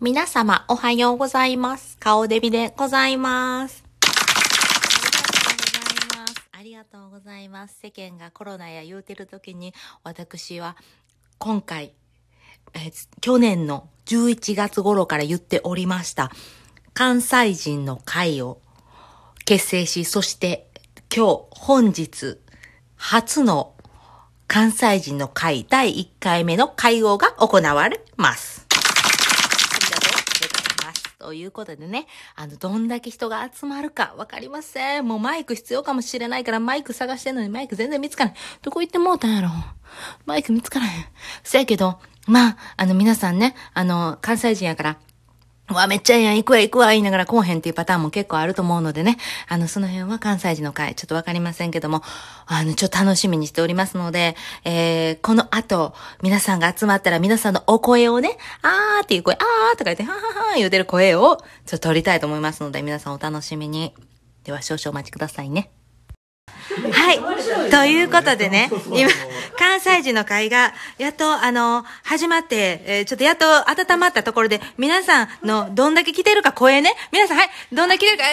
皆様おはようございます。顔デビでございます。ありがとうございます。世間がコロナや言うてる時に、私は今回、え去年の11月頃から言っておりました、関西人の会を結成し、そして今日、本日、初の関西人の会第1回目の会合が行われます。ありがとうございます。ということでね、あの、どんだけ人が集まるかわかりません。もうマイク必要かもしれないからマイク探してんのにマイク全然見つかない。どこ行ってもうたんやろ。マイク見つからへん。せやけど、まあ、あの、皆さんね、あの、関西人やから、うわ、めっちゃええやん、行くわ、行くわ、言いながら来おへんっていうパターンも結構あると思うのでね。あの、その辺は関西人の会、ちょっとわかりませんけども、あの、ちょっと楽しみにしておりますので、えー、この後、皆さんが集まったら皆さんのお声をね、あーっていう声、あーとか言って、ははは言うてる声を、ちょっと撮りたいと思いますので、皆さんお楽しみに。では、少々お待ちくださいね。はい。ということでね、今、関西人の会が、やっと、あの、始まって、えーちょっとやっと温まったところで、皆さんのどんだけ来てるか声ね。皆さん、はい、どんだけ来てるか、は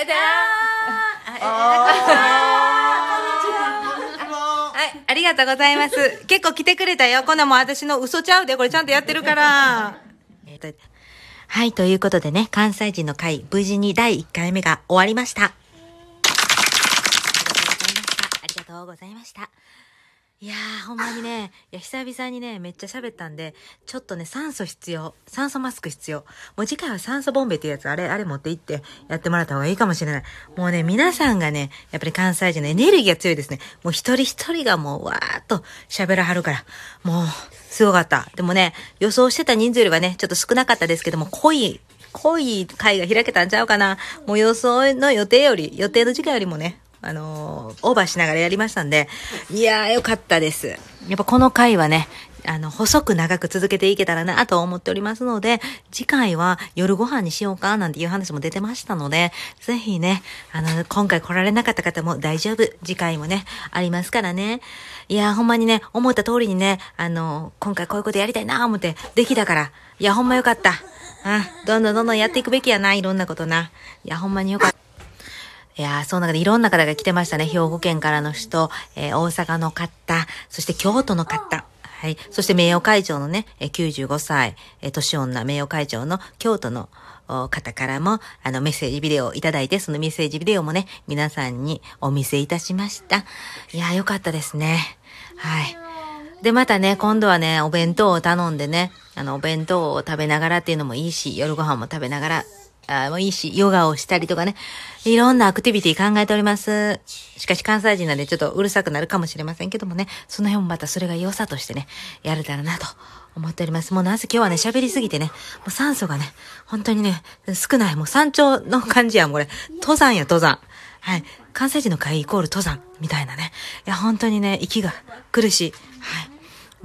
い、ありがとうございます。結構来てくれたよ。こんなんもう私の嘘ちゃうで、これちゃんとやってるから。えっとはい、ということでね、関西人の会、無事に第1回目が終わりました。ありがとうございました。いいやー、ほんまにね、いや、久々にね、めっちゃ喋ったんで、ちょっとね、酸素必要。酸素マスク必要。もう次回は酸素ボンベっていうやつ、あれ、あれ持って行ってやってもらった方がいいかもしれない。もうね、皆さんがね、やっぱり関西人のエネルギーが強いですね。もう一人一人がもう、わーっと喋らはるから。もう、すごかった。でもね、予想してた人数よりはね、ちょっと少なかったですけども、濃い、濃い会が開けたんちゃうかな。もう予想の予定より、予定の時間よりもね、あのーオーバーしながらやりましたんで、いやーよかったです。やっぱこの回はね、あの、細く長く続けていけたらなと思っておりますので、次回は夜ご飯にしようかなんていう話も出てましたので、ぜひね、あの、今回来られなかった方も大丈夫。次回もね、ありますからね。いやーほんまにね、思った通りにね、あの、今回こういうことやりたいな思って、できたから、いや、ほんまよかった。あ、どんどんどんどんやっていくべきやな、いろんなことな。いや、ほんまによかった。いやー、その中でいろんな方が来てましたね。兵庫県からの人、えー大阪の方、そして京都の方。はい。そして名誉会長のね、95歳、え年女名誉会長の京都の方からも、あの、メッセージビデオをいただいて、そのメッセージビデオもね、皆さんにお見せいたしました。いやー、よかったですね。はい。で、またね、今度はね、お弁当を頼んでね、あの、お弁当を食べながらっていうのもいいし、夜ご飯も食べながら、あもういいし、ヨガをしたりとかね、いろんなアクティビティ考えております。しかし関西人なんでちょっとうるさくなるかもしれませんけどもね、その辺もまたそれが良さとしてね、やれたらなと思っております。もうなぜ今日はね、喋りすぎてね、もう酸素がね、本当にね、少ない。もう山頂の感じやん、これ。登山や、登山。はい。関西人の会イコール登山みたいなね。いや、本当にね、息が苦しい。はい。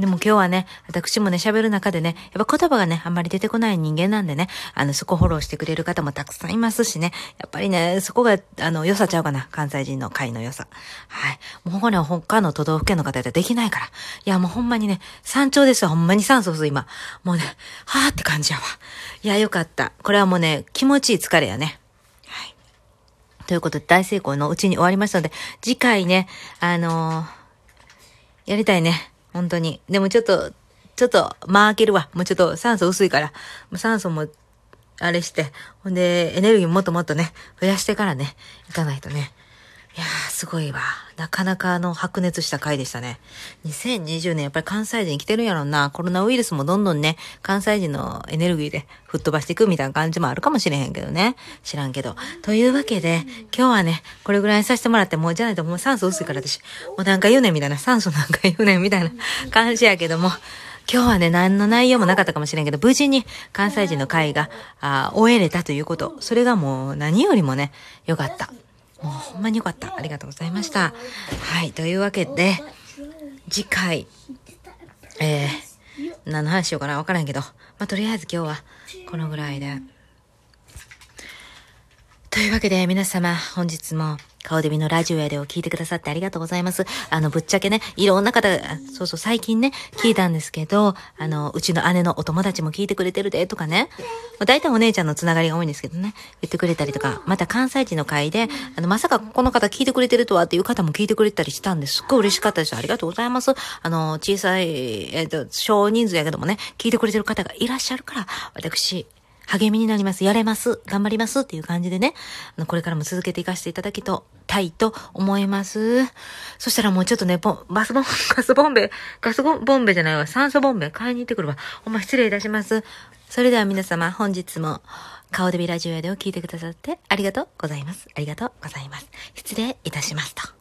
でも今日はね、私もね、喋る中でね、やっぱ言葉がね、あんまり出てこない人間なんでね、あの、そこフォローしてくれる方もたくさんいますしね、やっぱりね、そこが、あの、良さちゃうかな、関西人の会の良さ。はい。もうこれは他の都道府県の方やったらできないから。いや、もうほんまにね、山頂ですよ、ほんまに酸素吸う今。もうね、はーって感じやわ。いや、よかった。これはもうね、気持ちいい疲れやね。はい。ということで、大成功のうちに終わりましたので、次回ね、あのーやりたいね。本当に。でもちょっと、ちょっと、間開けるわ。もうちょっと酸素薄いから。酸素も、あれして。ほんで、エネルギーもっともっとね、増やしてからね、行かないとね。いやー、すごいわ。なかなかあの、白熱した回でしたね。2020年、やっぱり関西人来てるんやろな。コロナウイルスもどんどんね、関西人のエネルギーで吹っ飛ばしていくみたいな感じもあるかもしれへんけどね。知らんけど。というわけで、今日はね、これぐらいにさせてもらって、もうじゃないともう酸素薄いから私、もうなんか言うねんみたいな、酸素なんか言うねんみたいな感じやけども、今日はね、何の内容もなかったかもしれんけど、無事に関西人の会が、あ終えれたということ。それがもう何よりもね、よかった。もうほんまによかった。ありがとうございました。はい。というわけで、次回、えー、何の話しようかなわからんけど、まあ、とりあえず今日はこのぐらいで。というわけで皆様、本日も顔デビのラジオやでを聞いてくださってありがとうございます。あの、ぶっちゃけね、いろんな方、そうそう、最近ね、聞いたんですけど、あの、うちの姉のお友達も聞いてくれてるで、とかね。大体お姉ちゃんのつながりが多いんですけどね、言ってくれたりとか、また関西人の会で、あの、まさかこの方聞いてくれてるとはっていう方も聞いてくれたりしたんですっごい嬉しかったです。ありがとうございます。あの、小さい、えっ、ー、と、少人数やけどもね、聞いてくれてる方がいらっしゃるから、私、励みになります。やれます。頑張りますっていう感じでね、あの、これからも続けていかせていただきたいと思います。そしたらもうちょっとね、ボバスボン、ガスボンベ、ガスボンベじゃないわ、酸素ボンベ買いに行ってくるわ。ほんま失礼いたします。それでは皆様、本日も、顔デビラジオやでを聞いてくださってありがとうございます。ありがとうございます。失礼いたしますと。